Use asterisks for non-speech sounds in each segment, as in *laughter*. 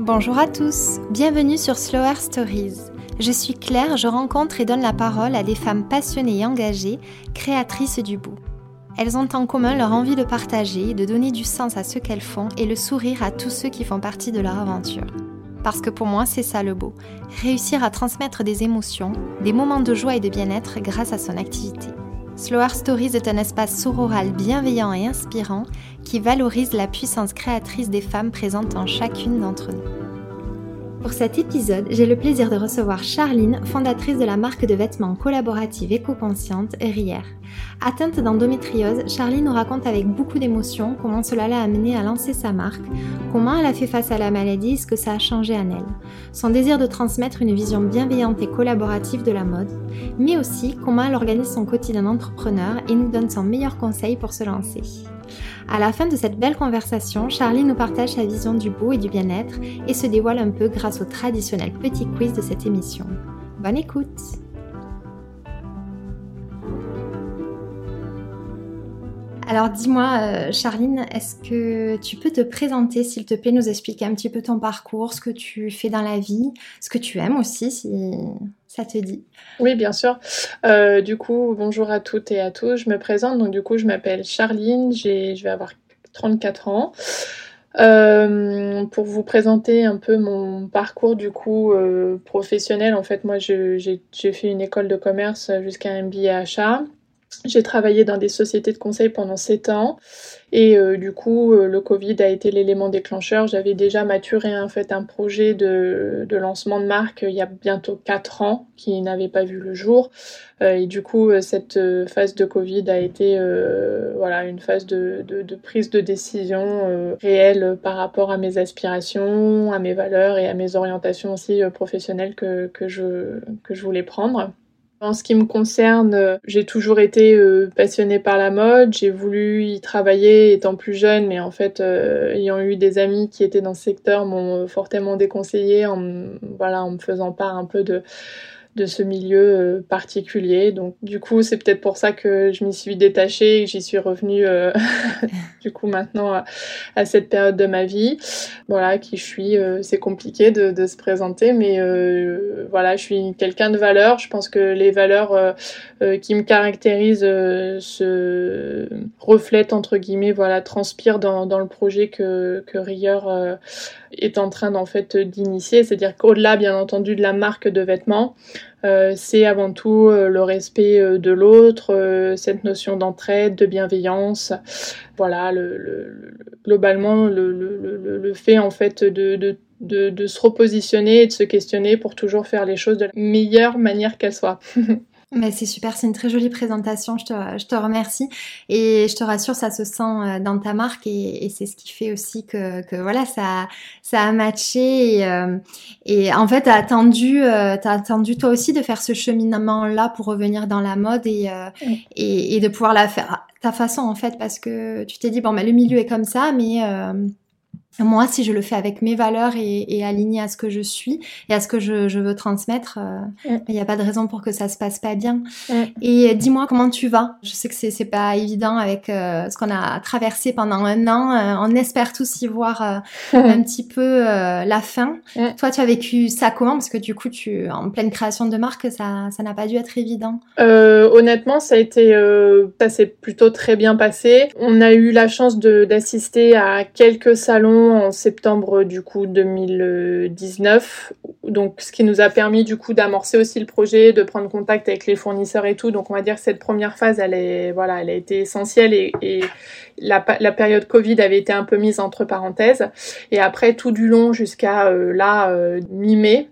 Bonjour à tous, bienvenue sur Slower Stories. Je suis Claire, je rencontre et donne la parole à des femmes passionnées et engagées, créatrices du bout. Elles ont en commun leur envie de partager, de donner du sens à ce qu'elles font et le sourire à tous ceux qui font partie de leur aventure. Parce que pour moi, c'est ça le beau, réussir à transmettre des émotions, des moments de joie et de bien-être grâce à son activité. Slower Stories est un espace sororal bienveillant et inspirant qui valorise la puissance créatrice des femmes présentes en chacune d'entre nous. Pour cet épisode, j'ai le plaisir de recevoir Charline, fondatrice de la marque de vêtements collaborative éco-consciente Rier. Atteinte d'endométriose, Charline nous raconte avec beaucoup d'émotion comment cela l'a amenée à lancer sa marque, comment elle a fait face à la maladie et ce que ça a changé en elle, son désir de transmettre une vision bienveillante et collaborative de la mode, mais aussi comment elle organise son quotidien d'entrepreneur et nous donne son meilleur conseil pour se lancer. À la fin de cette belle conversation, Charlie nous partage sa vision du beau et du bien-être et se dévoile un peu grâce au traditionnel petit quiz de cette émission. Bonne écoute Alors dis-moi, euh, Charline, est-ce que tu peux te présenter, s'il te plaît, nous expliquer un petit peu ton parcours, ce que tu fais dans la vie, ce que tu aimes aussi, si ça te dit? Oui, bien sûr. Euh, du coup, bonjour à toutes et à tous. Je me présente, donc du coup, je m'appelle Charline, je vais avoir 34 ans. Euh, pour vous présenter un peu mon parcours du coup professionnel, en fait moi j'ai fait une école de commerce jusqu'à un MBA achat. J'ai travaillé dans des sociétés de conseil pendant 7 ans et euh, du coup euh, le Covid a été l'élément déclencheur. J'avais déjà maturé en fait un projet de, de, lancement de marque il y a bientôt 4 ans qui n'avait pas vu le jour euh, et du coup cette phase de Covid a été voilà une phase de, de, de prise de décision réelle par rapport à mes aspirations, à mes valeurs et à mes orientations aussi professionnelles que, que, je, que je voulais prendre. En ce qui me concerne, euh, j'ai toujours été euh, passionnée par la mode. J'ai voulu y travailler étant plus jeune, mais en fait, euh, ayant eu des amis qui étaient dans ce secteur, m'ont fortement déconseillé voilà, en me faisant part un peu de de ce milieu euh, particulier. Donc du coup, c'est peut-être pour ça que je m'y suis détachée et que j'y suis revenue euh, *laughs* du coup maintenant à, cette période de ma vie. Voilà, qui je suis, euh, c'est compliqué de, de, se présenter, mais voilà, je suis quelqu'un de valeur. Je pense que les valeurs qui me caractérisent se reflètent entre guillemets, voilà, transpirent dans, dans le projet que, que Rieur est en train d'en fait d'initier, c'est-à-dire qu'au-delà bien entendu de la marque de vêtements, euh, c'est avant tout euh, le respect euh, de l'autre, cette notion d'entraide, de bienveillance. Voilà, le, globalement le, fait en fait de, de, de se repositionner et de se questionner pour toujours faire les choses de la meilleure manière qu'elles soient. *laughs* Mais c'est super, c'est une très jolie présentation, je te, je te, remercie. Et je te rassure, ça se sent euh, dans ta marque et, et c'est ce qui fait aussi que, que, voilà, ça, ça a matché. Et, euh, et en fait, tu as attendu, euh, as attendu toi aussi de faire ce cheminement-là pour revenir dans la mode et, et, et, de pouvoir la faire ta façon en fait, parce que tu t'es dit, bon, bah, le milieu est comme ça, mais moi, si je le fais avec mes valeurs et, et, aligné à ce que je suis et à ce que je, je veux transmettre, euh, il n'y a pas de raison pour que ça se passe pas bien. Et dis-moi comment tu vas. Je sais que c'est c'est pas évident avec euh, ce qu'on a traversé pendant un an. Euh, on espère tous y voir un petit peu la fin. Toi, tu as vécu ça comment? Parce que du coup, tu en pleine création de marque, ça ça n'a pas dû être évident. honnêtement, ça a été ça s'est plutôt très bien passé. On a eu la chance d'assister à quelques salons en septembre du coup 2019. Donc ce qui nous a permis du coup d'amorcer aussi le projet, de prendre contact avec les fournisseurs et tout. Donc on va dire que cette première phase, elle est voilà, elle a été essentielle et, la, période Covid avait été un peu mise entre parenthèses. Et après tout du long jusqu'à euh, là euh, mi-mai,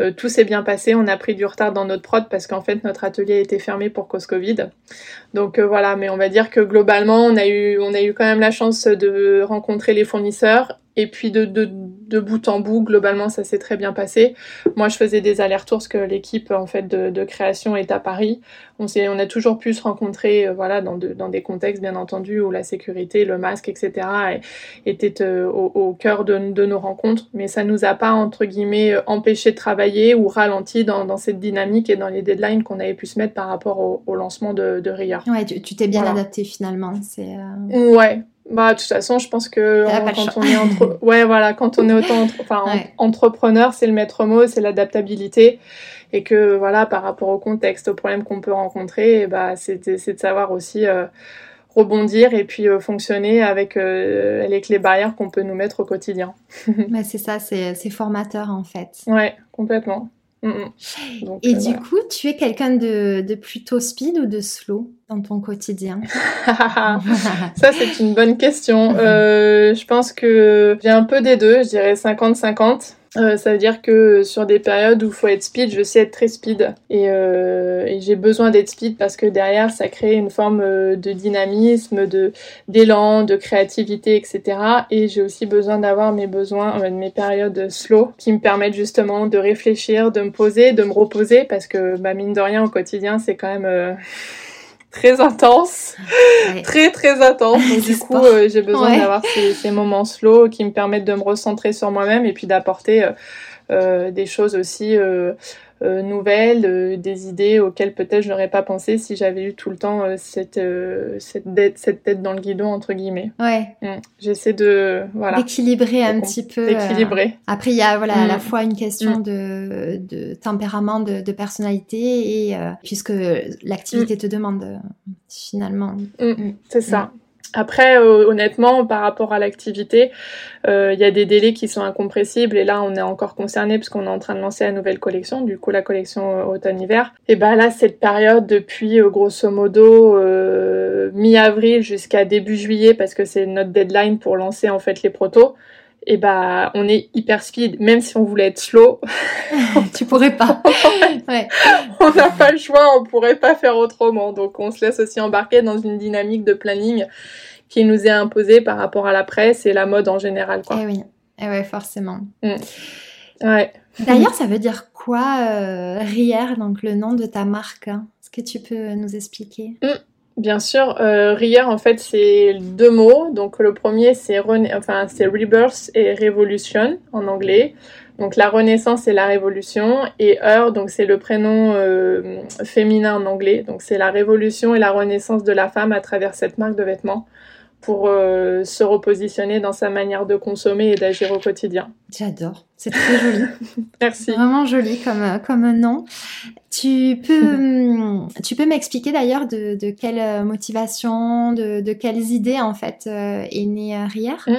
euh, tout s'est bien passé. On a pris du retard dans notre prod parce qu'en fait notre atelier été fermé pour cause Covid. Donc euh, voilà, mais on va dire que globalement on a eu on a eu quand même la chance de rencontrer les fournisseurs et puis de, de, de bout en bout, globalement, ça s'est très bien passé. Moi, je faisais des allers-retours parce que l'équipe en fait de, de, création est à Paris. On, a toujours pu se rencontrer, euh, voilà, dans, de, dans des contextes bien entendu où la sécurité, le masque, etc. était euh, au, au, cœur de, de, nos rencontres. Mais ça nous a pas entre guillemets empêché de travailler ou ralenti dans, dans, cette dynamique et dans les deadlines qu'on avait pu se mettre par rapport au, au lancement de, de Ouais, tu, t'es bien adapté finalement. C'est. Euh... Ouais, Bah, de toute façon, je pense que quand on est entre... *laughs* ouais, voilà, quand on est autant enfin, entrepreneur, c'est le maître mot, c'est l'adaptabilité. Et que, voilà, par rapport au contexte, aux problèmes qu'on peut rencontrer, bah, c'est de savoir aussi euh, rebondir et puis euh, fonctionner avec, euh, avec les barrières qu'on peut nous mettre au quotidien. *laughs* bah, c'est ça, c'est formateur en fait. Ouais, complètement. Mm, mm. et du coup, tu es quelqu'un de, de, plutôt speed ou de slow dans ton quotidien? *laughs* *laughs* Ça, c'est une bonne question. Euh, je pense que j'ai un peu des deux, je dirais 50-50. Euh, ça veut dire que sur des périodes où il faut être speed, je sais être très speed. Et, euh, et j'ai besoin d'être speed parce que derrière, ça crée une forme euh, de dynamisme, de d'élan, de créativité, etc. Et j'ai aussi besoin d'avoir mes besoins, euh, mes périodes slow qui me permettent justement de réfléchir, de me poser, de me reposer parce que bah, mine de rien au quotidien, c'est quand même euh, très intense, très très intense. Donc *laughs* du coup, euh, j'ai besoin d'avoir ces, ces, moments slow qui me permettent de me recentrer sur moi-même et puis d'apporter euh, euh des choses aussi nouvelles, euh, des idées auxquelles peut-être je n'aurais pas pensé si j'avais eu tout le temps euh, cette, cette tête dans le guidon, entre guillemets. Ouais. Mm. J'essaie de. Voilà. D'équilibrer un petit peu. D'équilibrer. Après, il y a voilà, à la mm. fois une question mm. de, de tempérament, de, de personnalité, et puisque l'activité te demande finalement. C'est ça. Après, euh, honnêtement, par rapport à l'activité, euh, il y a des délais qui sont incompressibles et là, on est encore concerné puisqu'on est en train de lancer la nouvelle collection, du coup la collection euh, automne-hiver. Et ben là, cette période depuis grosso modo mi-avril jusqu'à début juillet, parce que c'est notre deadline pour lancer en fait les protos et bah on est hyper speed. Même si on voulait être slow *laughs* tu pourrais pas. *laughs* Ouais. on n'a pas le choix on pourrait pas faire autrement. Donc on se laisse aussi embarquer dans une dynamique de planning qui nous est imposée par rapport à la presse et la mode en général quoi. Eh oui. Eh ouais forcément. Mm. ouais. D'ailleurs ça veut dire quoi euh, Rier donc le nom de ta marque hein? Est-ce que tu peux nous expliquer? Mm. Bien sûr, euh, en fait c'est deux mots. Donc le premier c'est enfin c'est rebirth et revolution en anglais. Donc la renaissance et la révolution et Her donc c'est le prénom euh, féminin en anglais. Donc c'est la révolution et la renaissance de la femme à travers cette marque de vêtements pour euh, se repositionner dans sa manière de consommer et d'agir au quotidien. J'adore, c'est très joli. *laughs* Merci. Vraiment joli comme, euh, comme nom. Tu peux, hum, *laughs* tu peux m'expliquer d'ailleurs de, de, quelle motivation, de, de, quelles idées en fait est née Rier mmh.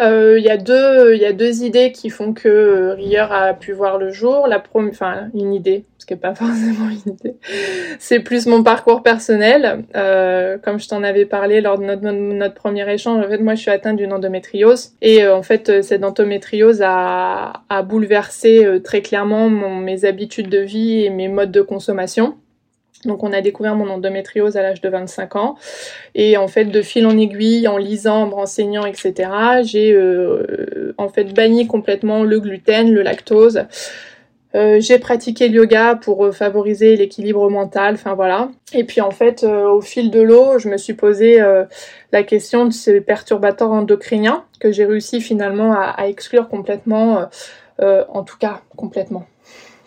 Il y, a deux, y a deux idées qui font que Rier a pu voir le jour. La enfin, une idée, qui n'est pas *laughs* forcément une idée. C'est plus mon parcours personnel. Euh, comme je t'en avais parlé lors de notre, premier échange, en fait, moi, je suis atteinte d'une endométriose. Et euh, en fait, euh, cette endométriose a, bouleversé euh, très clairement mes habitudes de vie et mes modes de consommation. Donc on a découvert mon endométriose à l'âge de 25 ans et en fait de fil en aiguille, en lisant, en me renseignant, etc. J'ai euh, en fait banni complètement le gluten, le lactose, euh, j'ai pratiqué le yoga pour euh, favoriser l'équilibre mental, enfin voilà. Et puis en fait, au fil de l'eau, je me suis posé la question de ces perturbateurs endocriniens que j'ai réussi finalement à exclure complètement, en tout cas complètement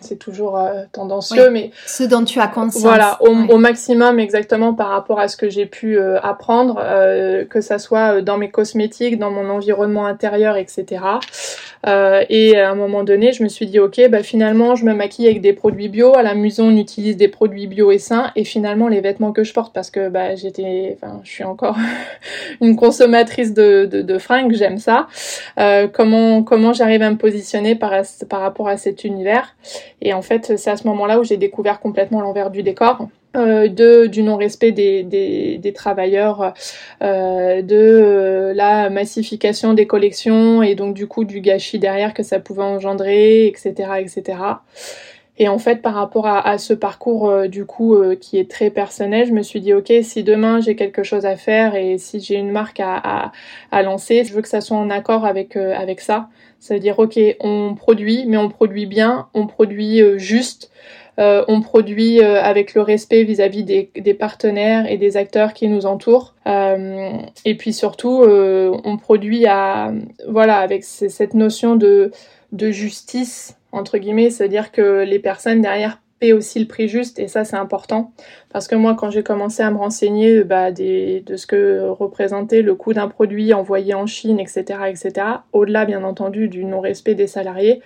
c'est toujours euh, tendancieux, mais ce dont tu as conscience. Voilà, au, maximum exactement par rapport à ce que j'ai pu euh, apprendre, euh, que ça soit dans mes cosmétiques, dans mon environnement intérieur, etc. et à un moment donné, je me suis dit ok, bah finalement, je me maquille avec des produits bio. À la maison, on utilise des produits bio et sains. Et finalement, les vêtements que je porte, parce que bah j'étais, enfin, je suis encore *laughs* une consommatrice de, de, de fringues, j'aime ça. comment comment j'arrive à me positionner par par rapport à cet univers? Et en fait, c'est à ce moment-là où j'ai découvert complètement l'envers du décor. Euh, de du non-respect des, des, travailleurs, euh, de euh, la massification des collections et donc du coup du gâchis derrière que ça pouvait engendrer, etc., etc. Et en fait, par rapport à, ce parcours euh, du coup euh, qui est très personnel, je me suis dit ok, si demain j'ai quelque chose à faire et si j'ai une marque à, à, lancer, je veux que ça soit en accord avec avec ça. Ça veut dire, ok, on produit, mais on produit bien, on produit euh, juste, euh, on produit euh, avec le respect vis-à-vis des, des, partenaires et des acteurs qui nous entourent. et puis surtout, on produit à, voilà, avec cette notion de, de justice, entre guillemets, c'est-à-dire que les personnes derrière paient aussi le prix juste et ça c'est important. Parce que moi quand j'ai commencé à me renseigner bah, des, de ce que représentait le coût d'un produit envoyé en Chine etc etc au-delà bien entendu du non-respect des salariés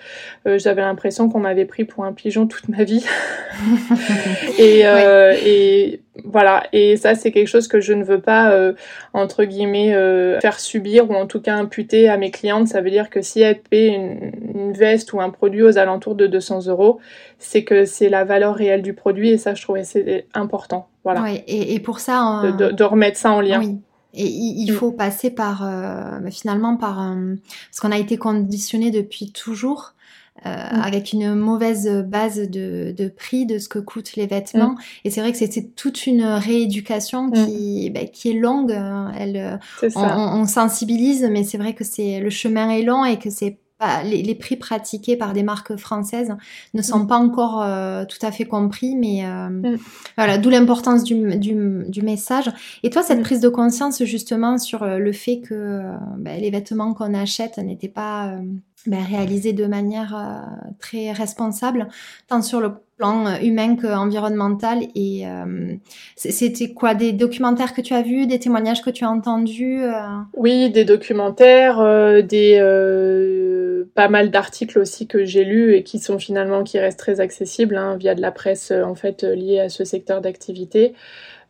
euh, j'avais l'impression qu'on m'avait pris pour un pigeon toute ma vie. *laughs* Et, euh, et voilà, et ça c'est quelque chose que je ne veux pas euh, entre guillemets euh, faire subir ou en tout cas imputer à mes clientes. Ça veut dire que si elles paient une, veste ou un produit aux alentours de 200 euros, c'est que c'est la valeur réelle du produit et ça je trouvais c'est important. Voilà. Et, pour ça, de, remettre ça en lien. Oui. Et il, faut passer par euh, finalement par parce qu'on a été conditionné depuis toujours euh, mm. avec une mauvaise base de, de, prix de ce que coûtent les vêtements. Mm. Et c'est vrai que c'était toute une rééducation mm. qui, bah, qui est longue. Hein. Elle, on, on, sensibilise, mais c'est vrai que c'est le chemin est long et que c'est pas, les, les, prix pratiqués par des marques françaises ne sont pas encore euh, tout à fait compris, mais euh, voilà, d'où l'importance du, du, du, message. Et toi, cette prise de conscience justement sur le fait que bah, les vêtements qu'on achète n'étaient pas ben, réalisé de manière euh, très responsable, tant sur le plan euh, humain qu'environnemental. Et euh, c'était quoi Des documentaires que tu as vus, des témoignages que tu as entendus Oui, des documentaires, des pas mal d'articles aussi que j'ai lus et qui sont finalement qui restent très accessibles hein, via de la presse en fait liée à ce secteur d'activité.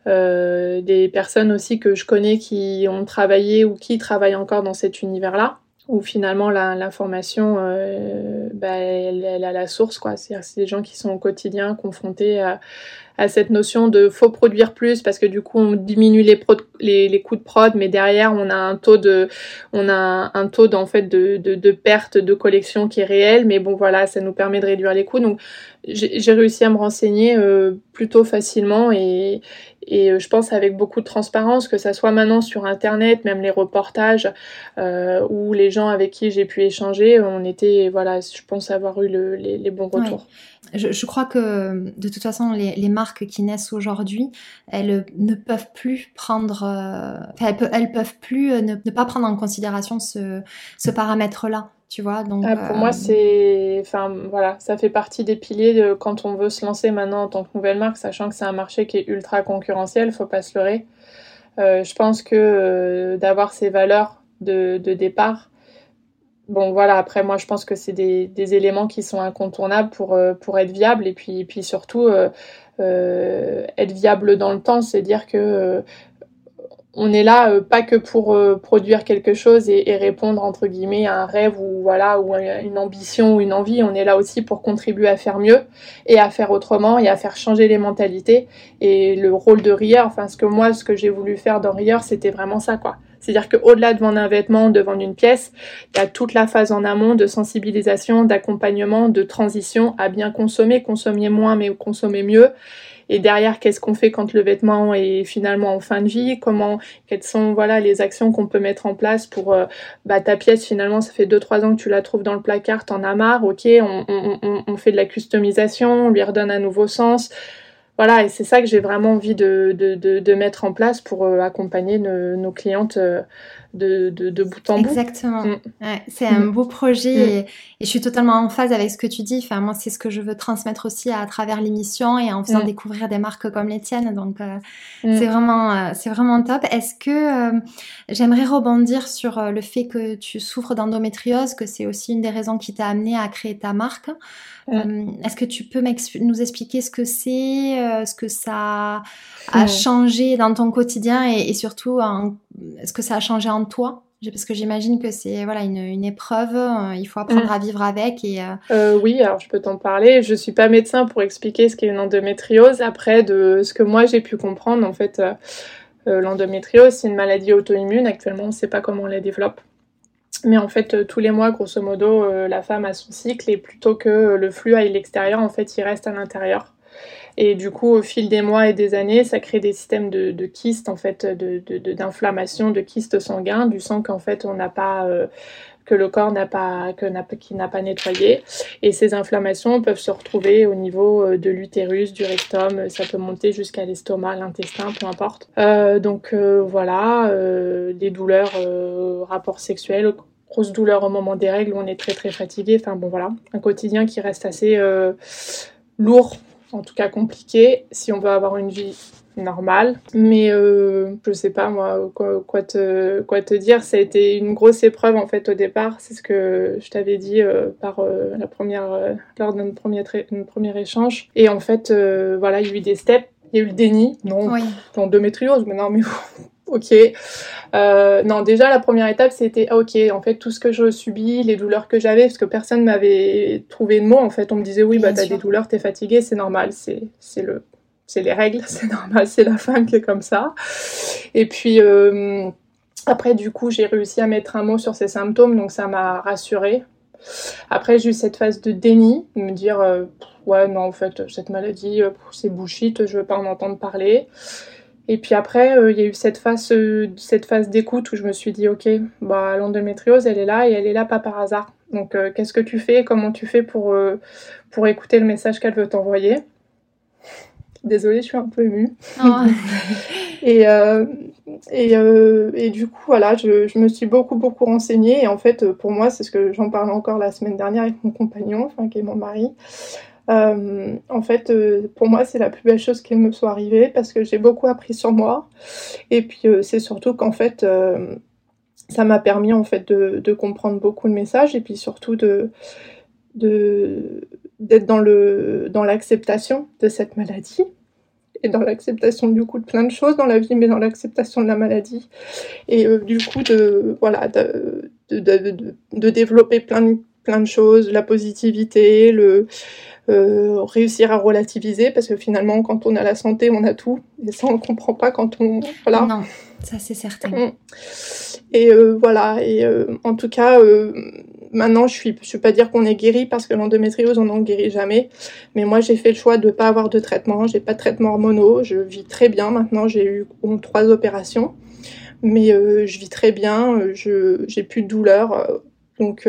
des personnes aussi que je connais qui ont travaillé ou qui travaillent encore dans cet univers-là où finalement l'information, euh, bah, elle, a la source, quoi. C'est des gens qui sont au quotidien confrontés à, cette notion de faut produire plus parce que du coup on diminue les, coûts de prod mais derrière on a un taux de on a un taux d'en fait de, perte de collection qui est réel mais bon voilà ça nous permet de réduire les coûts donc j'ai réussi à me renseigner euh, plutôt facilement et, et euh, je pense avec beaucoup de transparence, que ça soit maintenant sur Internet, même les reportages euh, ou les gens avec qui j'ai pu échanger, on était, voilà, je pense avoir eu le, les, les, bons retours. Je, je, crois que de toute façon, les, les marques qui naissent aujourd'hui, elles ne peuvent plus prendre, euh, elles, peuvent, elles, peuvent plus ne, ne, pas prendre en considération ce, ce paramètre-là tu vois. Donc, ah, pour moi, euh, c'est, enfin voilà, ça fait partie des piliers de quand on veut se lancer maintenant en tant que nouvelle marque, sachant que c'est un marché qui est ultra concurrentiel, faut pas se leurrer. Euh, je pense que euh, d'avoir ces valeurs de, de, départ, bon voilà, après moi je pense que c'est des, des, éléments qui sont incontournables pour, pour être viable et puis, puis surtout être viable dans le temps, c'est dire que on est là euh, pas que pour euh, produire quelque chose et, répondre entre guillemets à un rêve ou voilà ou une ambition ou une envie. On est là aussi pour contribuer à faire mieux et à faire autrement et à faire changer les mentalités. Et le rôle de rieur, enfin ce que moi, ce que j'ai voulu faire dans rieur, c'était vraiment ça quoi. C'est-à-dire qu'au-delà de vendre un vêtement, de vendre une pièce, il y a toute la phase en amont de sensibilisation, d'accompagnement, de transition à bien consommer, consommer moins mais consommer mieux et derrière qu'est-ce qu'on fait quand le vêtement est finalement en fin de vie? Comment quelles sont voilà les actions qu'on peut mettre en place pour euh, bah, ta pièce finalement ça fait 2-3 ans que tu la trouves dans le placard t'en as marre ok on, on, on, fait de la customisation on lui redonne un nouveau sens. Voilà, et c'est ça que j'ai vraiment envie de, de, de, de, mettre en place pour euh, accompagner nos, nos clientes euh, de, de, bout en bout. Exactement. Mm. Ouais, c'est un mm. beau projet mm. et, je suis totalement en phase avec ce que tu dis. Enfin, moi, c'est ce que je veux transmettre aussi à, travers l'émission et en faisant découvrir des marques comme les tiennes. Donc, euh, c'est vraiment, c'est vraiment top. Est-ce que j'aimerais rebondir sur le fait que tu souffres d'endométriose, que c'est aussi une des raisons qui t'a amené à créer ta marque. Euh, est-ce que tu peux nous expliquer ce que c'est, euh, ce que ça a changé dans ton quotidien et, surtout ce que ça a changé en toi? Parce que j'imagine que c'est voilà une, épreuve, euh, il faut apprendre mm. à vivre avec et. oui, alors je peux t'en parler. Je suis pas médecin pour expliquer ce qu'est une endométriose. Après, de ce que moi j'ai pu comprendre, en fait, l'endométriose c'est une maladie auto-immune. Actuellement, on ne sait pas comment on la développe. Mais en fait, euh, tous les mois, grosso modo, euh, la femme a son cycle et plutôt que le flux aille à l'extérieur, en fait, il reste à l'intérieur. Et du coup, au fil des mois et des années, ça crée des systèmes de, kystes, en fait, d'inflammation, de, de, de, kystes sanguins, du sang qu'en fait, on n'a pas, euh, que le corps n'a pas, pas nettoyé. Et ces inflammations peuvent se retrouver au niveau de l'utérus, du rectum, ça peut monter jusqu'à l'estomac, l'intestin, peu importe. Euh, donc voilà, euh, des douleurs, rapports sexuels, grosse douleur au moment des règles où on est très très fatigué. Enfin bon voilà, un quotidien qui reste assez euh, lourd en tout cas compliqué, si on veut avoir une vie normale. Mais euh, je sais pas moi quoi, te, quoi te dire. Ça a été une grosse épreuve en fait au départ. C'est ce que je t'avais dit euh, par euh, la première lors de notre premier, premier échange. Et en fait voilà il y a eu des steps. Il y a eu le déni, non, oui. d'endométriose, mais non, mais ok. Euh, non, déjà la première étape c'était ah, ok. En fait, tout ce que je subis, les douleurs que j'avais, parce que personne m'avait trouvé de mots. En fait, on me disait oui, bah t'as des douleurs, t'es fatiguée, c'est normal, c'est c'est le c'est les règles, *laughs* c'est normal, c'est la femme qui est comme ça. Et puis euh, après, du coup, j'ai réussi à mettre un mot sur ces symptômes, donc ça m'a rassurée. Après, j'ai eu cette phase de déni, de me dire euh, ouais non en fait cette maladie c'est bullshit, je veux pas en entendre parler. Et puis après, euh, il y a eu cette phase, euh, cette phase d'écoute où je me suis dit, ok, bah, l'endométriose, elle est là et elle est là pas par hasard. Donc, euh, qu'est-ce que tu fais? Comment tu fais pour, pour écouter le message qu'elle veut t'envoyer? Désolée, je suis un peu émue. Oh. *laughs* et, et, et, du coup, voilà, je, je, me suis beaucoup, beaucoup renseignée. Et en fait, pour moi, c'est ce que j'en parlais encore la semaine dernière avec mon compagnon, enfin, qui est mon mari. Euh, en fait, euh, pour moi, c'est la plus belle chose qui me soit arrivée parce que j'ai beaucoup appris sur moi. Et puis, euh, c'est surtout qu'en fait, ça m'a permis en fait de, comprendre beaucoup de messages et puis surtout de d'être dans le dans l'acceptation de cette maladie et dans l'acceptation du coup de plein de choses dans la vie mais dans l'acceptation de la maladie et du coup de voilà de, de, de, développer plein de plein de choses la positivité le euh, réussir à relativiser parce que finalement quand on a la santé on a tout. Et ça on ne comprend pas quand on voilà. Non ça c'est certain. Mm. et euh, voilà. Et euh, en tout cas maintenant je suis je suis pas dire qu'on est guéri parce que l'endométriose on n'en guérit jamais. Mais moi j'ai fait le choix de pas avoir de traitement. J'ai pas de traitement hormonaux. Je vis très bien maintenant. J'ai eu trois opérations. Mais je vis très bien. Je j'ai plus de douleur donc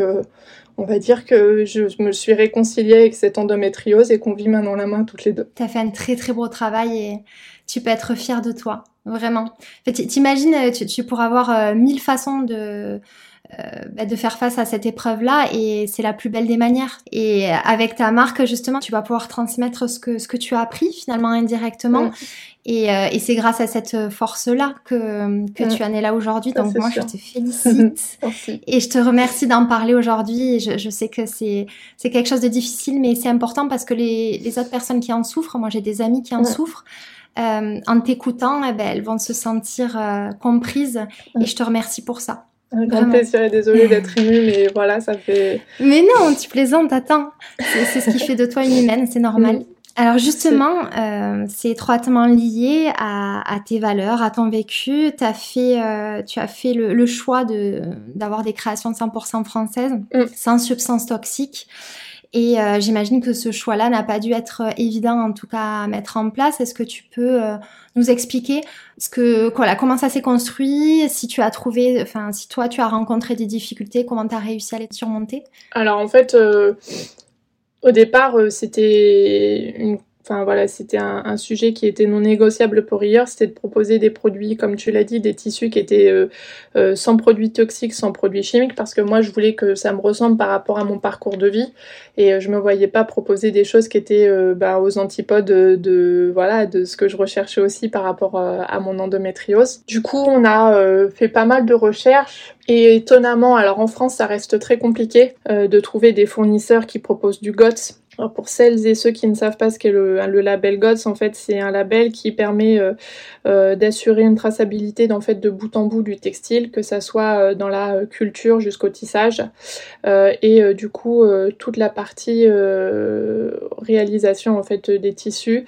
on va dire que je me suis réconciliée avec cette endométriose et qu'on vit main dans la main toutes les deux. Tu as fait un très très beau travail et tu peux être fière de toi, vraiment. En fait, T'imagines, euh, tu, tu pourras avoir euh, mille façons de euh, bah, de faire face à cette épreuve-là et c'est la plus belle des manières. Et avec ta marque, justement, tu vas pouvoir transmettre ce que, ce que tu as appris finalement indirectement. Et, euh, et c'est grâce à cette force-là que, que mm. tu en es là aujourd'hui. Donc moi, je te félicite. *laughs* et je te remercie d'en parler aujourd'hui. Je, je sais que c'est quelque chose de difficile, mais c'est important parce que les, les autres personnes qui en souffrent, moi j'ai des amis qui en mm. souffrent, euh, en t'écoutant, eh ben, elles vont se sentir euh, comprises. Et je te remercie pour ça. Un grand plaisir et désolée *laughs* d'être émue, mais voilà, ça fait. Mais non, tu plaisantes, attends. C'est ce qui fait de toi une humaine, c'est normal. Alors justement, euh, c'est étroitement lié à, à, tes valeurs, à ton vécu. As fait, euh, tu as fait le, le choix de d'avoir des créations 100% françaises, mm. sans substances toxiques. Et euh, j'imagine que ce choix-là n'a pas dû être euh, évident, en tout cas, à mettre en place. Est-ce que tu peux euh, nous expliquer ce que, voilà, comment ça s'est construit, si tu as trouvé, enfin, si toi tu as rencontré des difficultés, comment tu as réussi à les surmonter? Alors en fait, au départ, c'était une Enfin voilà, c'était un, sujet qui était non négociable pour hier, c'était de proposer des produits, comme tu l'as dit, des tissus qui étaient euh, euh, sans produits toxiques, sans produits chimiques, parce que moi je voulais que ça me ressemble par rapport à mon parcours de vie, et euh, je me voyais pas proposer des choses qui étaient bah, aux antipodes de, voilà de ce que je recherchais aussi par rapport à mon endométriose. Du coup, on a fait pas mal de recherches. Et étonnamment, alors en France, ça reste très compliqué de trouver des fournisseurs qui proposent du GOTS alors pour celles et ceux qui ne savent pas ce qu'est le, le, label GOTS, en fait, c'est un label qui permet euh, euh, d'assurer une traçabilité en fait, de bout en bout du textile, que ça soit euh, dans la culture jusqu'au tissage. et du coup, toute la partie réalisation en fait des tissus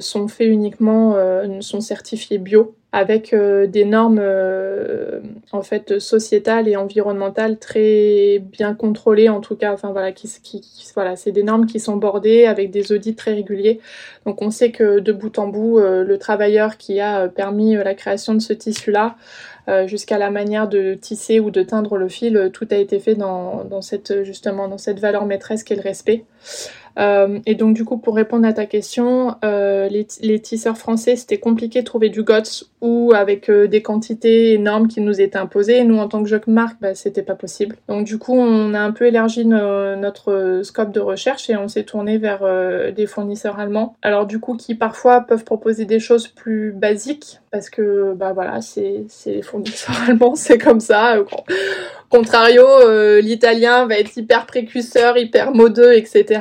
sont faits uniquement, sont certifiés bio avec euh, des normes euh, en fait sociétales et environnementales très bien contrôlées en tout cas enfin voilà qui, voilà c'est des normes qui sont bordées avec des audits très réguliers. Donc on sait que de bout en bout euh, le travailleur qui a permis la création de ce tissu là jusqu'à la manière de tisser ou de teindre le fil tout a été fait dans, dans cette justement dans cette valeur maîtresse qu'est le respect. Et donc du coup, pour répondre à ta question, les, les, tisseurs français, c'était compliqué de trouver du GOTS ou avec euh, des quantités énormes qui nous étaient imposées. Nous, en tant que jeune marque, bah, c'était pas possible. Donc du coup, on a un peu élargi notre scope de recherche et on s'est tourné vers des fournisseurs allemands. Alors du coup, qui parfois peuvent proposer des choses plus basiques parce que bah voilà, c'est les fournisseurs *laughs* allemands, c'est comme ça. Contrario, euh, l'italien va être hyper précurseur, hyper modeux, etc.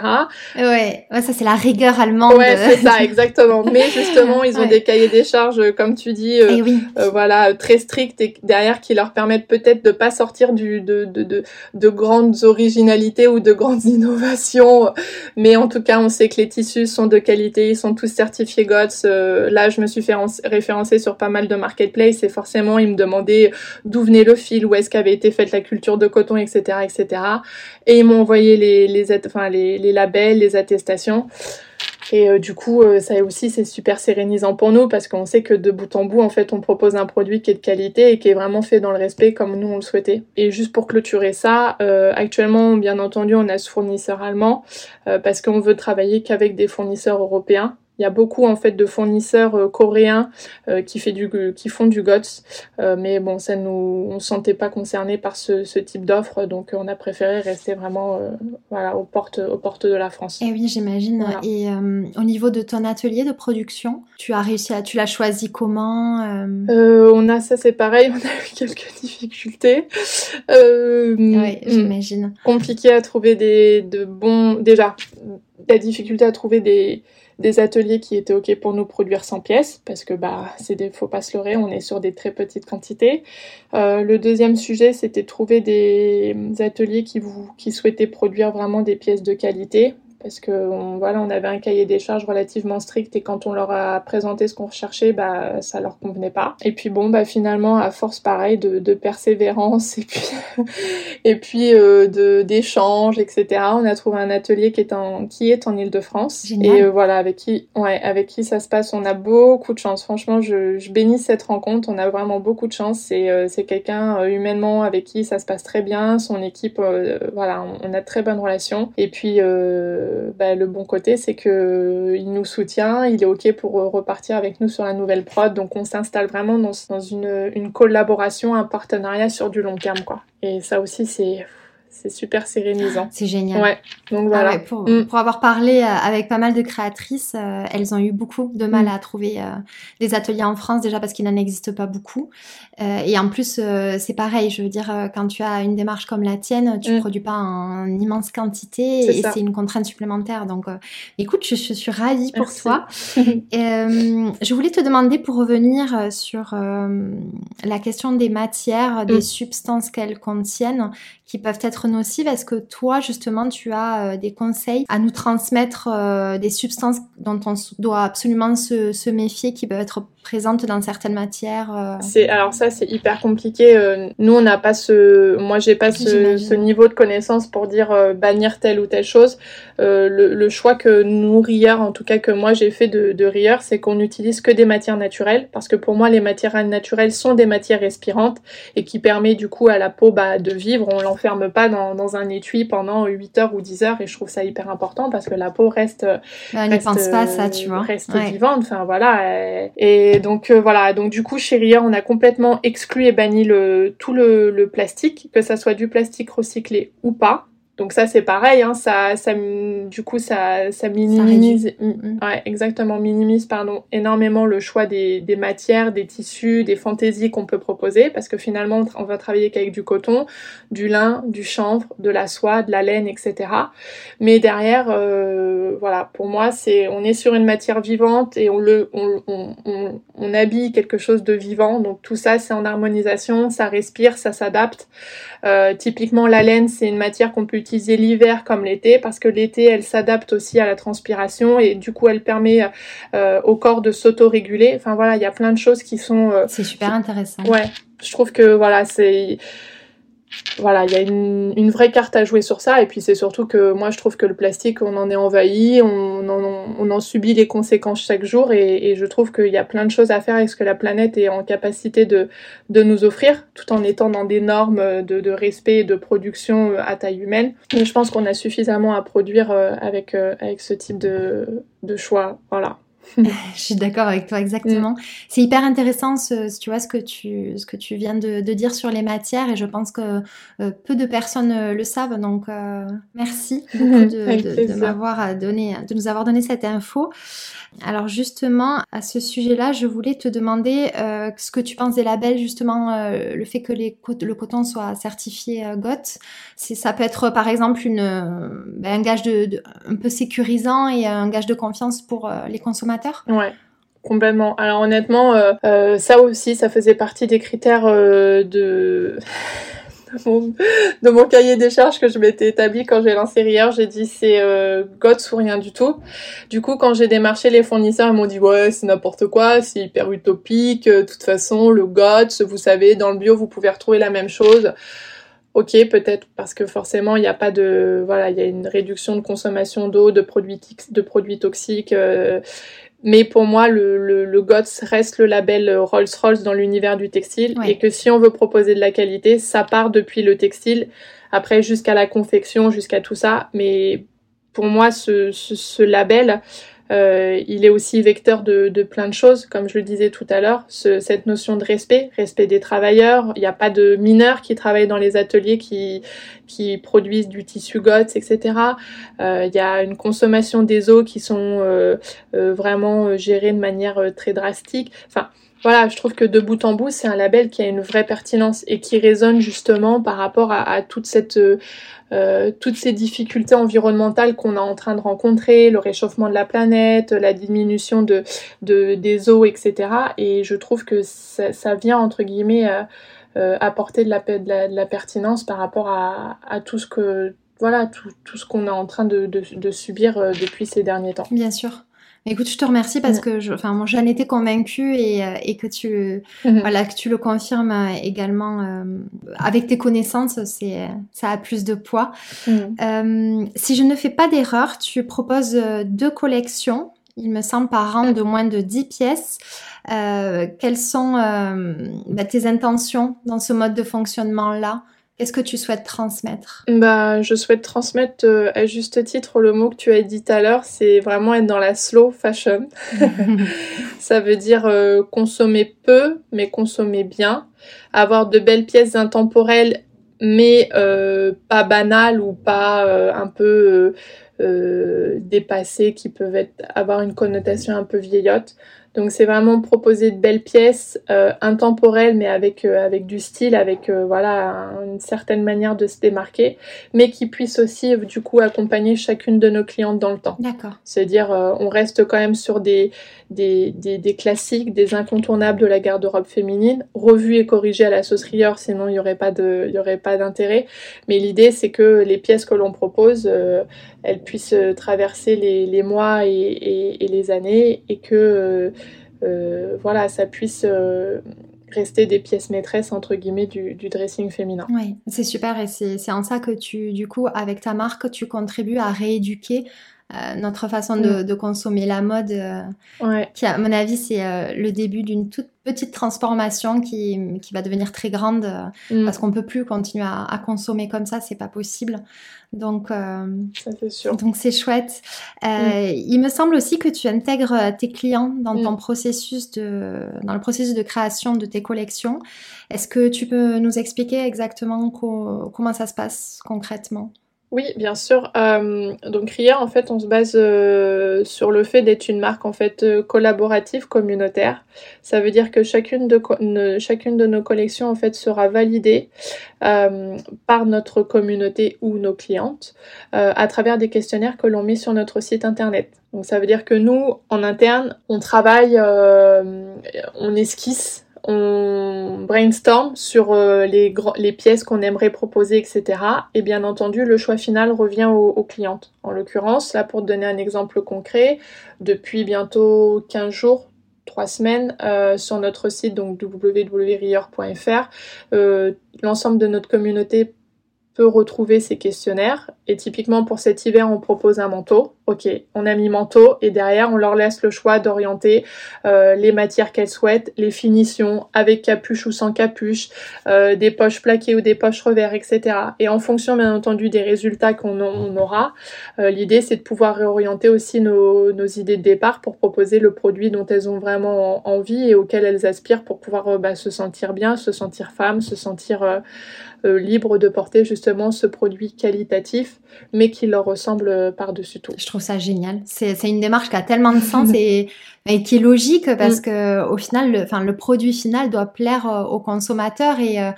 Ouais, ouais ça c'est la rigueur allemande. Ouais, c'est ça, *laughs* exactement. Mais justement, ils ont des cahiers des charges, comme tu dis, euh, eh euh, voilà, très stricts et derrière qui leur permettent peut-être de pas sortir du de, de, de, de grandes originalités ou de grandes *laughs* innovations. Mais en tout cas, on sait que les tissus sont de qualité, ils sont tous certifiés GOTS. là, je me suis fait référencer sur pas mal de marketplace et forcément, ils me demandaient d'où venait le fil, où est-ce qu'avait été faite la culture de coton, etc., etc. Et ils m'ont envoyé les, les, enfin, les, les labels, les attestations. Et euh, du coup, euh, ça aussi, c'est super sérénisant pour nous parce qu'on sait que de bout en bout, en fait, on propose un produit qui est de qualité et qui est vraiment fait dans le respect comme nous on le souhaitait. Et juste pour clôturer ça, euh, actuellement, bien entendu, on a ce fournisseur allemand parce qu'on veut travailler qu'avec des fournisseurs européens. Il y a beaucoup en fait de fournisseurs euh, coréens euh, qui, fait du, qui font du GOTS, euh, mais bon, ça nous, on se sentait pas concerné par ce, ce type d'offre, donc on a préféré rester vraiment voilà, aux, portes, aux portes de la France. Et eh oui, j'imagine. Et au niveau de ton atelier de production, tu as réussi à, tu l'as choisi comment On a ça, c'est pareil, *laughs* on a eu quelques difficultés. oui, hmm, j'imagine. Compliqué à trouver des de bons, déjà, la difficulté à trouver des des ateliers qui étaient ok pour nous produire 100 pièces parce que bah c'est des faut pas se leurrer on est sur des très petites quantités. Euh, le deuxième sujet c'était trouver des ateliers qui vous qui souhaitaient produire vraiment des pièces de qualité parce que on, voilà, on avait un cahier des charges relativement strict et quand on leur a présenté ce qu'on recherchait, bah ça leur convenait pas. Et puis bon, bah finalement, à force pareil de, de persévérance et puis *laughs* et puis euh, de d'échanges, etc. On a trouvé un atelier qui est en qui est en Île-de-France et euh, voilà avec qui ouais avec qui ça se passe. On a beaucoup de chance. Franchement, je, je bénis cette rencontre. On a vraiment beaucoup de chance. C'est euh, c'est quelqu'un humainement avec qui ça se passe très bien. Son équipe, voilà, on, on, a de très bonnes relations. Et puis bah, le bon côté, c'est que il nous soutient, il est ok pour repartir avec nous sur la nouvelle prod. Donc on s'installe vraiment dans, dans une, une collaboration, un partenariat sur du long terme, quoi. Et ça aussi, c'est c'est super sérénisant. C'est génial. Ouais. Donc voilà. Ah pour, mm. pour, avoir parlé euh, avec pas mal de créatrices, euh, elles ont eu beaucoup de mal mm. à trouver euh, des ateliers en France déjà parce qu'il n'en existe pas beaucoup. et en plus, c'est pareil. Je veux dire, quand tu as une démarche comme la tienne, tu ne mm. produis pas en immense quantité et c'est une contrainte supplémentaire. Donc, écoute, je, suis ravie pour toi. *laughs* je voulais te demander pour revenir sur la question des matières, des substances qu'elles contiennent qui peuvent être nocives. Est-ce que toi, justement, tu as euh, des conseils à nous transmettre euh, des substances dont on doit absolument se, méfier, qui peuvent être présentes dans certaines matières euh? C'est alors ça, c'est hyper compliqué. nous, on n'a pas ce, moi, j'ai pas ce, ce, niveau de connaissance pour dire bannir telle ou telle chose. Le, le, choix que nous rieurs, en tout cas que moi j'ai fait de, de rieurs, c'est qu'on n'utilise que des matières naturelles, parce que pour moi, les matières naturelles sont des matières respirantes et qui permet du coup à la peau bah, de vivre. On ferme pas dans, dans, un étui pendant 8 heures ou 10 heures et je trouve ça hyper important parce que la peau reste bah, reste, pense pas ça tu vois reste vivante enfin voilà et, donc euh, voilà. Donc du coup chez Ria on a complètement exclu et banni tout le, le plastique que ça soit du plastique recyclé ou pas donc ça c'est pareil, hein, ça, ça, du coup ça, ça minimise, mm. ouais, exactement, minimise pardon énormément le choix des, des matières, des tissus, des fantaisies qu'on peut proposer, parce que finalement on va travailler qu'avec du coton, du lin, du chanvre, de la soie, de la laine, etc. Mais derrière, euh, voilà, pour moi c'est, on est sur une matière vivante et on le, on, on, on, on habille quelque chose de vivant, donc tout ça c'est en harmonisation, ça respire, ça s'adapte. Euh, typiquement la laine c'est une matière qu'on peut utiliser l'hiver comme l'été parce que l'été elle s'adapte aussi à la transpiration et du coup elle permet euh, au corps de s'auto-réguler. Enfin voilà, il y a plein de choses qui sont. Euh, c'est super intéressant. Ouais, je trouve que voilà c'est voilà, il y a une, vraie carte à jouer sur ça. Et puis c'est surtout que moi je trouve que le plastique, on en est envahi, on en, subit les conséquences chaque jour. Et, je trouve qu'il y a plein de choses à faire avec ce que la planète est en capacité de, nous offrir, tout en étant dans des normes de, respect et de production à taille humaine. Mais je pense qu'on a suffisamment à produire euh, avec, euh, avec ce type de, de choix. Voilà. *laughs* je suis d'accord avec toi exactement. Mm. C'est hyper intéressant ce, tu vois ce que tu ce que tu viens de, dire sur les matières et je pense que euh, peu de personnes euh, le savent donc euh, merci *laughs* beaucoup de, de m'avoir donné de nous avoir donné cette info. Alors justement, à ce sujet-là, je voulais te demander euh, ce que tu penses des labels, justement, euh, le fait que les, le coton soit certifié euh, GOT. Ça peut être par exemple une, ben, un gage de, un peu sécurisant et un gage de confiance pour les consommateurs. Ouais. Complètement. Alors honnêtement, ça aussi, ça faisait partie des critères de *laughs* de mon cahier des charges que je m'étais établi quand j'ai lancé Rier, j'ai dit c'est euh, GOTS ou rien du tout. Du coup, quand j'ai démarché les fournisseurs, ils m'ont dit ouais, c'est n'importe quoi, c'est hyper utopique. De toute façon, le GOTS, vous savez, dans le bio, vous pouvez retrouver la même chose. Ok, peut-être parce que forcément il n'y a pas de voilà, il y a une réduction de consommation d'eau, de produits toxiques. Euh, mais pour moi, le, le, le, GOTS reste le label Rolls-Royce dans l'univers du textile. Et que si on veut proposer de la qualité, ça part depuis le textile, après jusqu'à la confection, jusqu'à tout ça. Mais pour moi, ce, ce, ce label, euh, il est aussi vecteur de, de, plein de choses, comme je le disais tout à l'heure, cette notion de respect, respect des travailleurs. Il n'y a pas de mineurs qui travaillent dans les ateliers qui, qui produisent du tissu GOTS, etc. Euh, il y a une consommation des eaux qui sont euh, euh vraiment gérées de manière euh, très drastique. Enfin, voilà, je trouve que de bout en bout, c'est un label qui a une vraie pertinence et qui résonne justement par rapport à, toute cette euh, toutes ces difficultés environnementales qu'on est en train de rencontrer, le réchauffement de la planète, la diminution de, de des eaux, etc. Et je trouve que ça, vient entre guillemets euh, euh apporter de la, de, la, pertinence par rapport à, tout ce que voilà tout, tout ce qu'on est en train de, subir euh, depuis ces derniers temps. Bien sûr. Écoute, je te remercie parce que je, enfin, moi, j'en étais convaincue et, euh, et que tu, mhm. voilà, que tu le confirmes euh, également euh, avec tes connaissances, c'est, ça a plus de poids. Mhm. Euh, si je ne fais pas d'erreur, tu proposes deux collections, il me semble, par an de moins de 10 pièces. Euh, quelles sont bah, tes intentions dans ce mode de fonctionnement-là? Qu'est-ce que tu souhaites transmettre? Bah, je souhaite transmettre euh, à juste titre le mot que tu as dit tout à l'heure, c'est vraiment être dans la slow fashion. *laughs* *laughs* Ça veut dire euh, consommer peu, mais consommer bien, avoir de belles pièces intemporelles, mais euh, pas banales ou pas un peu dépassées, qui peuvent être, avoir une connotation un peu vieillotte. Donc c'est vraiment proposer de belles pièces euh, intemporelles mais avec euh, avec du style, avec euh, voilà une certaine manière de se démarquer, mais qui puissent aussi du coup accompagner chacune de nos clientes dans le temps. D'accord. C'est-à-dire on reste quand même sur des des, classiques, des incontournables de la garde-robe féminine, revus et corrigés à la sauce Rieur, sinon il y aurait pas d'intérêt. Mais l'idée c'est que les pièces que l'on propose elles puissent traverser les, mois et, les années et que euh, voilà, ça puisse euh, rester des pièces maîtresses entre guillemets du, dressing féminin. Oui, c'est super et c'est en ça que tu, du coup, avec ta marque, tu contribues à rééduquer euh, notre façon de, mm. consommer la mode, qui à mon avis c'est le début d'une toute petite transformation qui, qui, va devenir très grande mm. parce qu'on peut plus continuer à, à consommer comme ça, c'est pas possible. Donc, euh, donc c'est chouette. Euh, mm. Il me semble aussi que tu intègres euh, tes clients dans ton processus de, dans le processus de création de tes collections. Est-ce que tu peux nous expliquer exactement comment ça se passe concrètement? Oui, bien sûr. Euh, donc RIA, en fait, on se base euh, sur le fait d'être une marque en fait euh, collaborative, communautaire. Ça veut dire que chacune de, chacune de nos collections en fait sera validée par notre communauté ou nos clientes à travers des questionnaires que l'on met sur notre site internet. Donc ça veut dire que nous, en interne, on travaille, on esquisse on brainstorm sur euh, les, pièces qu'on aimerait proposer, etc. Et bien entendu, le choix final revient aux, clientes. En l'occurrence, là pour donner un exemple concret, depuis bientôt 15 jours, trois semaines sur notre site donc www.rieur.fr. L'ensemble de notre communauté peut retrouver ces questionnaires. Et typiquement pour cet hiver, on propose un manteau. Ok, on a mis manteau et derrière, on leur laisse le choix d'orienter euh, les matières qu'elles souhaitent, les finitions avec capuche ou sans capuche, euh, des poches plaquées ou des poches revers, etc. Et en fonction, bien entendu, des résultats qu'on aura, euh, l'idée c'est de pouvoir réorienter aussi nos, nos, idées de départ pour proposer le produit dont elles ont vraiment envie et auquel elles aspirent pour pouvoir bah, se sentir bien, se sentir femme, se sentir euh, libres de porter justement ce produit qualitatif, mais qui leur ressemble par-dessus tout. Je trouve ça génial. C'est une démarche qui a tellement de sens *laughs* et, qui est logique parce mm. que au final, le, enfin, le produit final doit plaire euh, aux consommateurs. Et euh,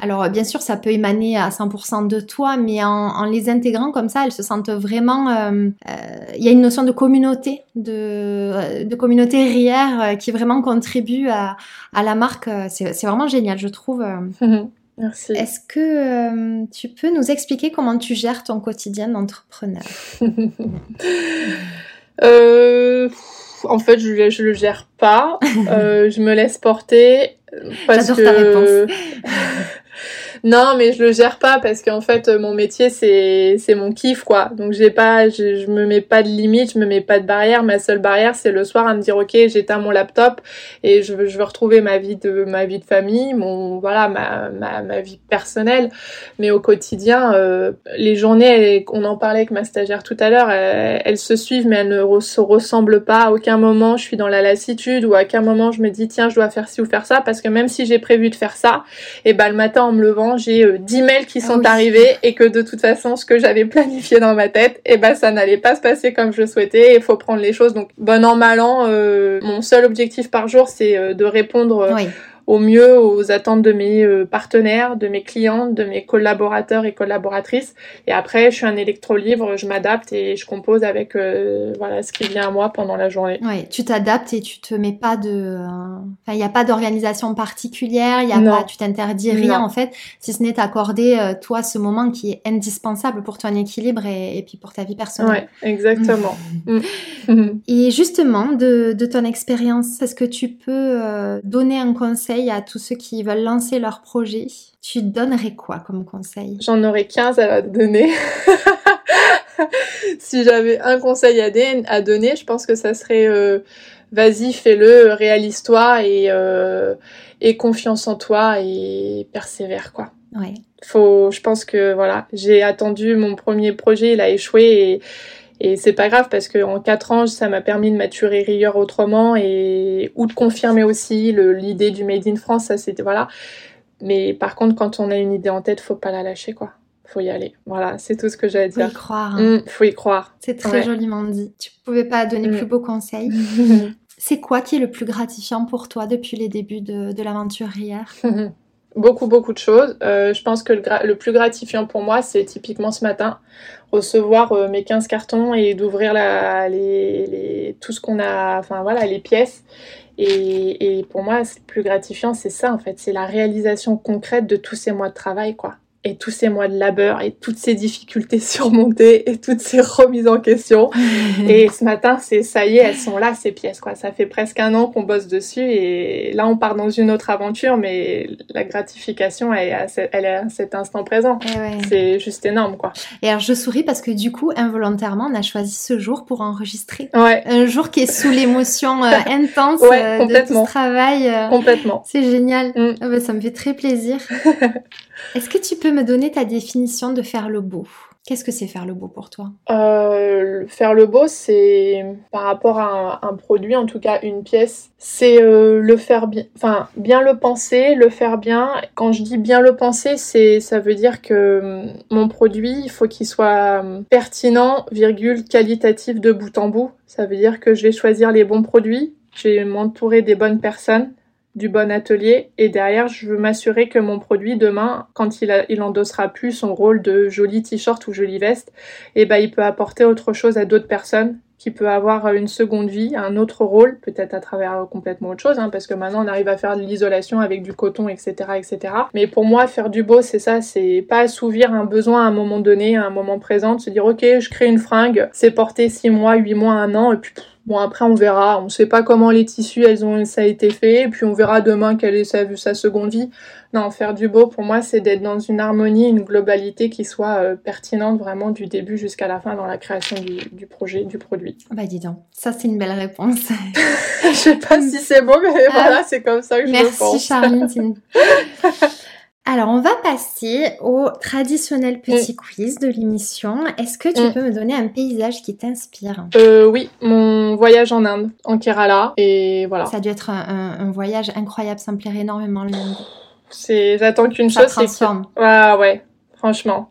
alors, bien sûr, ça peut émaner à 100% de toi, mais en, les intégrant comme ça, elles se sentent vraiment. Il y a une notion de communauté, de, de communauté rière qui vraiment contribue à, à la marque. C'est vraiment génial, je trouve. *laughs* Merci. Est-ce que euh, tu peux nous expliquer comment tu gères ton quotidien d'entrepreneur? *laughs* Euh, En fait, je, ne le gère pas. *laughs* Euh, je me laisse porter parce que. Ta réponse. *laughs* Non, mais je le gère pas parce qu'en fait mon métier c'est c'est mon kiff quoi. Donc j'ai pas je, je, me mets pas de limite, je me mets pas de barrière. Ma seule barrière c'est le soir à me dire ok j'éteins mon laptop et je veux je veux retrouver ma vie de ma vie de famille, mon voilà ma ma, ma vie personnelle. Mais au quotidien euh, les journées on en parlait avec ma stagiaire tout à l'heure, elles, se suivent mais elles ne se ressemblent pas. À aucun moment je suis dans la lassitude ou à aucun moment je me dis tiens je dois faire ci ou faire ça parce que même si j'ai prévu de faire ça, et ben le matin en me levant j'ai 10 euh, mails qui sont ah arrivés et que de toute façon, ce que j'avais planifié dans ma tête, et eh ben ça n'allait pas se passer comme je le souhaitais. Il faut prendre les choses. Donc, bon an, mal an, euh, mon seul objectif par jour, c'est euh, de répondre au mieux aux attentes de mes euh, partenaires, de mes clients, de mes collaborateurs et collaboratrices. Et après, je suis un électro-livre, je m'adapte et je compose avec euh, voilà ce qui vient à moi pendant la journée. Oui, tu t'adaptes et tu te mets pas de, il n'y a pas d'organisation particulière, il y a pas, tu t'interdis rien en fait, si ce n'est t'accorder euh, toi ce moment qui est indispensable pour ton équilibre et, et puis pour ta vie personnelle. Oui, exactement. *laughs* Mm. et justement, de, de ton expérience, est-ce que tu peux donner un conseil à tous ceux qui veulent lancer leur projet, tu donnerais quoi comme conseil? J'en aurais 15 à donner. *laughs* si j'avais un conseil à, donner, je pense que ça serait euh, vas-y, fais-le, réalise-toi et, euh, et confiance en toi et persévère quoi. Ouais. Faut, je pense que voilà, j'ai attendu mon premier projet, il a échoué et et c'est pas grave parce que en quatre ans, ça m'a permis de maturer Rigueur autrement et ou de confirmer aussi l'idée du Made in France. Ça, c'était voilà. Mais par contre, quand on a une idée en tête, faut pas la lâcher, quoi. Faut y aller. Voilà, c'est tout ce que j'ai à dire. Faut y croire. Hein. Mmh, faut y croire. C'est très joliment dit. Tu pouvais pas donner plus mmh. beaux conseils. *laughs* c'est quoi qui est le plus gratifiant pour toi depuis les débuts de, de l'aventure hier *laughs* beaucoup, beaucoup de choses. Euh, je pense que le, plus gratifiant pour moi, c'est typiquement ce matin, recevoir euh, mes 15 cartons et d'ouvrir la, les, tout ce qu'on a, enfin voilà, les pièces. Et, et pour moi, le plus gratifiant, c'est ça en fait, c'est la réalisation concrète de tous ces mois de travail, quoi et tous ces mois de labeur et toutes ces difficultés *laughs* surmontées et toutes ces remises en question. *laughs* et ce matin, c'est ça y est, elles sont là ces pièces quoi. Ça fait presque un an qu'on bosse dessus et là on part dans une autre aventure, mais la gratification elle, elle est à cet instant présent. Eh c'est juste énorme quoi. Et alors je souris parce que du coup involontairement on a choisi ce jour pour enregistrer. Ouais. Un jour qui est sous l'émotion euh, *laughs* intense euh, de tout ce travail. Euh, complètement. C'est génial. Mm. Ah bah, ça me fait très plaisir. Est-ce que tu peux me donner ta définition de faire le beau? Qu'est-ce que c'est faire le beau pour toi? Euh, Faire le beau, c'est par rapport à un, produit, en tout cas une pièce, c'est euh, le faire bien, enfin bien le penser, le faire bien. Quand je dis bien le penser, c'est ça veut dire que hum, mon produit, il faut qu'il soit hum, pertinent, virgule qualitatif de bout en bout. Ça veut dire que je vais choisir les bons produits, je vais m'entourer des bonnes personnes du bon atelier et derrière je veux m'assurer que mon produit demain quand il, endossera plus son rôle de joli t-shirt ou jolie veste et eh ben il peut apporter autre chose à d'autres personnes qui peut avoir une seconde vie, un autre rôle, peut-être à travers complètement autre chose, hein, parce que maintenant on arrive à faire de l'isolation avec du coton, etc., etc. Mais pour moi, faire du beau, c'est ça, c'est pas assouvir un besoin à un moment donné, à un moment présent, de se dire ok, je crée une fringue, c'est porté 6 mois, 8 mois, un an, et puis Bon après on verra, on sait pas comment les tissus elles ont ça a été fait, et puis on verra demain quelle est sa, sa seconde vie. Non, faire du beau pour moi c'est d'être dans une harmonie, une globalité qui soit euh, pertinente vraiment du début jusqu'à la fin dans la création du, du, projet, du produit. Bah dis donc, ça c'est une belle réponse. *laughs* je sais pas si c'est beau, mais ah, voilà, c'est comme ça que je le pense. Merci Charline. *laughs* Alors, on va passer au traditionnel petit quiz de l'émission. Est-ce que tu mm. peux me donner un paysage qui t'inspire? Euh, Oui, mon voyage en Inde, en Kerala, et voilà. Ça a dû être un, voyage incroyable, ça me plairait énormément l'Inde. C'est, j'attends qu'une chose, c'est que... Ah ouais, franchement.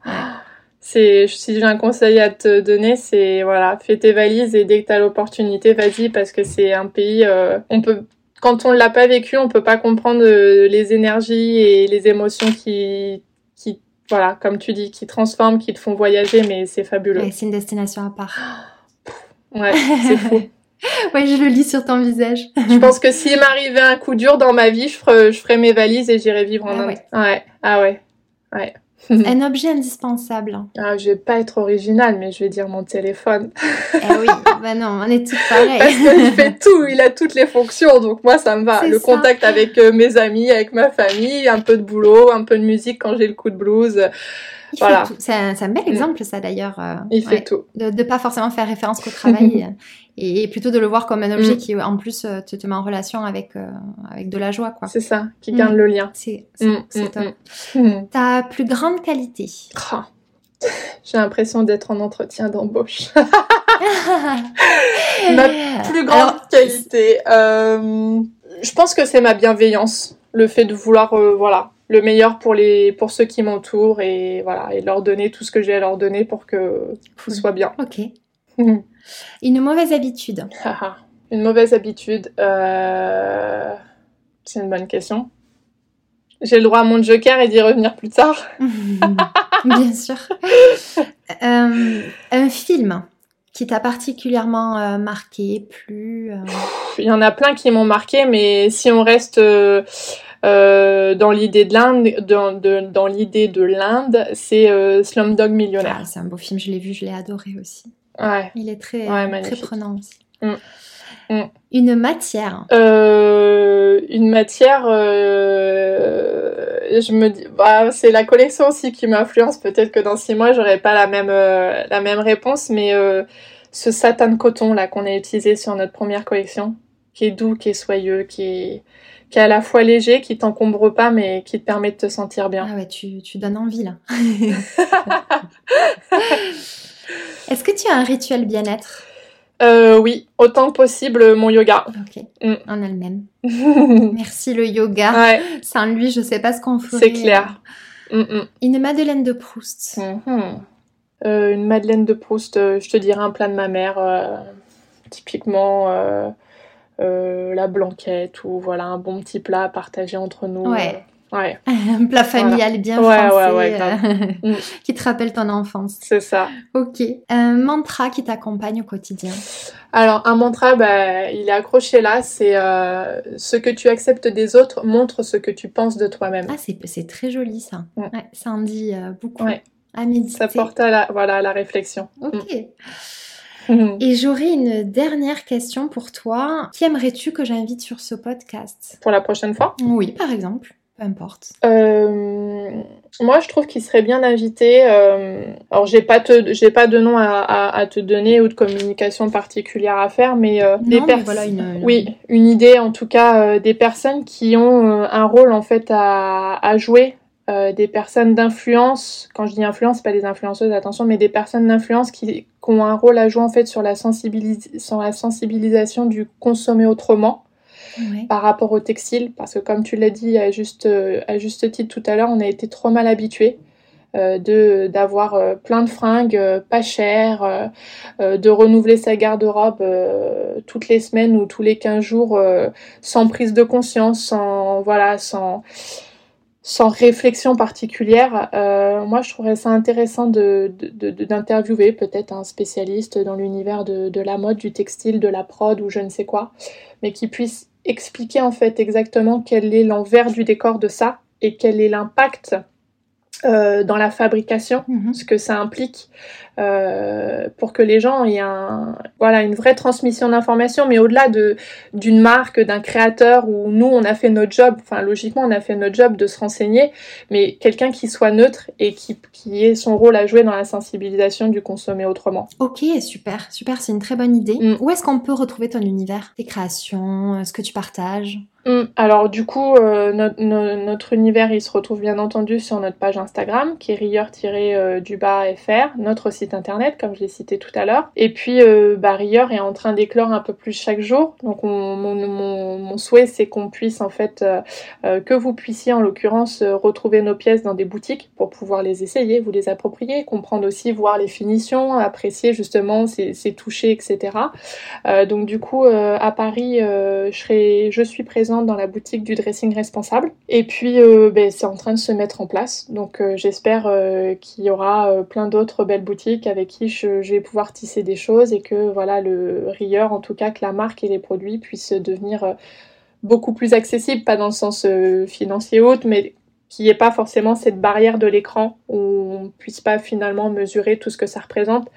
C'est, si j'ai un conseil à te donner, c'est voilà, fais tes valises et dès que t'as l'opportunité, vas-y parce que c'est un pays, euh, on peut quand on l'a pas vécu, on peut pas comprendre euh, les énergies et les émotions qui, qui, voilà, comme tu dis, qui transforment, qui te font voyager, mais c'est fabuleux. c'est une destination à part. Ouais, c'est fou. *laughs* ouais, je le lis sur ton visage. je pense que s'il m'arrivait un coup dur dans ma vie, je ferais, je ferais mes valises et j'irais vivre en ah Inde. Ouais. Ah ouais. Ouais. *laughs* un objet indispensable. Ah, je vais pas être original, mais je vais dire mon téléphone. eh oui, *laughs* bah non, on est tous pareils. Parce qu'il fait tout, il a toutes les fonctions, donc moi ça me va. Le contact avec euh, mes amis, avec ma famille, un peu de boulot, un peu de musique quand j'ai le coup de blues. voilà. C'est un, un, bel mm. exemple ça d'ailleurs. Euh, il fait tout. De ne pas forcément faire référence qu'au travail. *laughs* et, plutôt de le voir comme un objet mm. qui en plus euh, te, te, met en relation avec euh, avec de la joie quoi. C'est ça, qui garde mm. le lien. C'est c'est top. Ta plus grande qualité? Oh. *laughs* J'ai l'impression d'être en entretien d'embauche. *laughs* ma plus grande qualité, euh, je pense que c'est ma bienveillance, le fait de vouloir voilà le meilleur pour les pour ceux qui m'entourent et voilà et leur donner tout ce que j'ai à leur donner pour que tout soit bien. Ok. Une mauvaise habitude. *laughs* une mauvaise habitude. Euh... C'est une bonne question. J'ai le droit à mon joker et d'y revenir plus tard. *laughs* Bien sûr. *laughs* Euh, un film qui t'a particulièrement euh, marqué, plus. Il y en a plein qui m'ont marqué, mais si on reste dans l'idée de l'Inde, dans, dans l'idée de l'Inde, c'est Slumdog Millionnaire. Ah, c'est un beau film, je l'ai vu, je l'ai adoré aussi. Ouais. Il est très, très prenant aussi. Mm. Mm. Une matière. Euh, une matière, euh, je me dis, bah, c'est la collection aussi qui m'influence. Peut-être que dans six mois, j'aurai pas la même, euh, la même réponse, mais ce satin de coton là qu'on a utilisé sur notre première collection, qui est doux, qui est soyeux, qui est, qui est à la fois léger, qui t'encombre pas, mais qui te permet de te sentir bien. Ah ouais, tu, tu donnes envie là. *laughs* *laughs* Est-ce que tu as un rituel bien-être euh, Oui, autant que possible mon yoga. Ok, mm. on a le même. *laughs* Merci le yoga. Ouais. Sans lui, je sais pas ce qu'on ferait. C'est clair. Mm, mm. Une Madeleine de Proust. Mm-hmm. Euh, une Madeleine de Proust, euh, je te dirais un plat de ma mère, euh, typiquement la blanquette ou voilà un bon petit plat à partager entre nous. Ouais. Ouais. Un *laughs* plat familial bien français euh, *laughs* qui te rappelle ton enfance. C'est ça. Ok. Un mantra qui t'accompagne au quotidien. Alors un mantra, bah, il est accroché là. C'est euh, ce que tu acceptes des autres montre ce que tu penses de toi-même. Ah c'est très joli ça. Mm. Ouais, ça en dit euh, beaucoup. À méditer. Ça porte à la voilà à la réflexion. Ok. Mm. *laughs* Et j'aurais une dernière question pour toi. Qui aimerais-tu que j'invite sur ce podcast? Pour la prochaine fois? Oui, par exemple. Peu importe. Euh, moi, je trouve qu'il serait bien d'inviter. Euh, alors, j'ai pas te, j'ai pas de nom à, à, te donner ou de communication particulière à faire, mais euh, des personnes. Oui, une idée en tout cas des personnes qui ont un rôle en fait à, à jouer. des personnes d'influence, quand je dis influence, pas des influenceuses, attention, mais des personnes d'influence qui, qui, ont un rôle à jouer en fait sur la, sensibilis sur la sensibilisation du consommer autrement par rapport au textile, parce que comme tu l'as dit à juste, euh, à juste titre tout à l'heure, on a été trop mal habitués. Euh, d'avoir euh, plein de fringues pas chères, de renouveler sa garde-robe toutes les semaines ou tous les 15 jours sans prise de conscience, sans voilà, sans sans réflexion particulière. moi, je trouverais ça intéressant de d'interviewer de, peut-être un spécialiste dans l'univers de la mode, du textile, de la prod ou je ne sais quoi, mais qui puisse expliquer en fait exactement quel est l'envers du décor de ça et quel est l'impact euh, dans la fabrication, Mhm. ce que ça implique euh, pour que les gens aient un, voilà, une vraie transmission d'informations, mais au-delà de d'une marque, d'un créateur où nous on a fait notre job, enfin logiquement on a fait notre job de se renseigner, mais quelqu'un qui soit neutre et qui, qui ait son rôle à jouer dans la sensibilisation du consommer autrement. Ok, super, super, c'est une très bonne idée. Mm. Où est-ce qu'on peut retrouver ton univers, tes créations, euh, ce que tu partages? Alors du coup, euh, notre, no- notre univers, il se retrouve bien entendu sur notre page Instagram, qui est rieur-du-bas-fr, notre site internet, comme je l'ai cité tout à l'heure. Et puis, euh, bah, Rieur est en train d'éclore un peu plus chaque jour. Donc on- mon, souhait, c'est qu'on puisse en fait, euh, que vous puissiez en l'occurrence retrouver nos pièces dans des boutiques pour pouvoir les essayer, vous les approprier, comprendre aussi, voir les finitions, apprécier justement ces, ces touchés, etc. Donc du coup, à Paris, je, serai, je suis présente dans la boutique du dressing responsable. Et puis, euh, ben, c'est en train de se mettre en place. Donc euh, j'espère euh, qu'il y aura plein d'autres belles boutiques avec qui je, je vais pouvoir tisser des choses et que voilà le rieur, en tout cas que la marque et les produits puissent devenir beaucoup plus accessibles, pas dans le sens financier haute, mais qu'il n'y ait pas forcément cette barrière de l'écran où on puisse pas finalement mesurer tout ce que ça représente,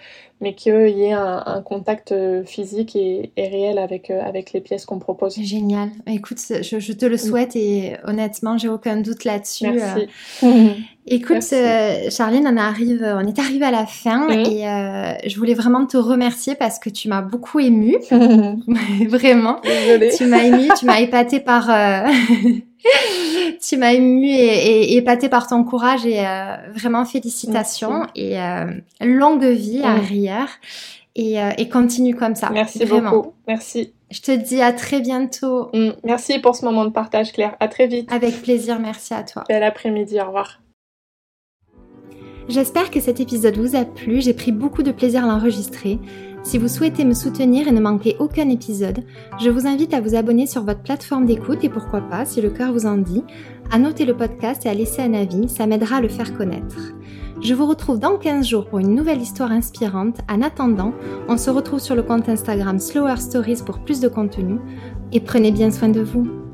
mais qu'il y ait un, un contact euh, physique et, et réel avec, euh, avec les pièces qu'on propose. Génial. Écoute, je, je te le souhaite et honnêtement, j'ai aucun doute là-dessus. Merci. Euh, *laughs* Écoute, Merci. euh, Charline, on arrive, on est arrivé à la fin Mhm. et euh, je voulais vraiment te remercier parce que tu m'as beaucoup émue, *laughs* *laughs* vraiment. Désolée. Tu m'as émue, tu m'as épatée par, *laughs* tu m'as émue et, et épatée par ton courage et euh, vraiment félicitations et euh, longue vie à et, euh, et continue comme ça. Merci vraiment. beaucoup. Merci. Je te dis à très bientôt. Mm, Merci pour ce moment de partage, Claire. À très vite. Avec plaisir, merci à toi. Bel après-midi. Au revoir. J'espère que cet épisode vous a plu, j'ai pris beaucoup de plaisir à l'enregistrer. Si vous souhaitez me soutenir et ne manquer aucun épisode, je vous invite à vous abonner sur votre plateforme d'écoute et pourquoi pas, si le cœur vous en dit, à noter le podcast et à laisser un avis, ça m'aidera à le faire connaître. Je vous retrouve dans 15 jours pour une nouvelle histoire inspirante. En attendant, on se retrouve sur le compte Instagram Slower Stories pour plus de contenu et prenez bien soin de vous.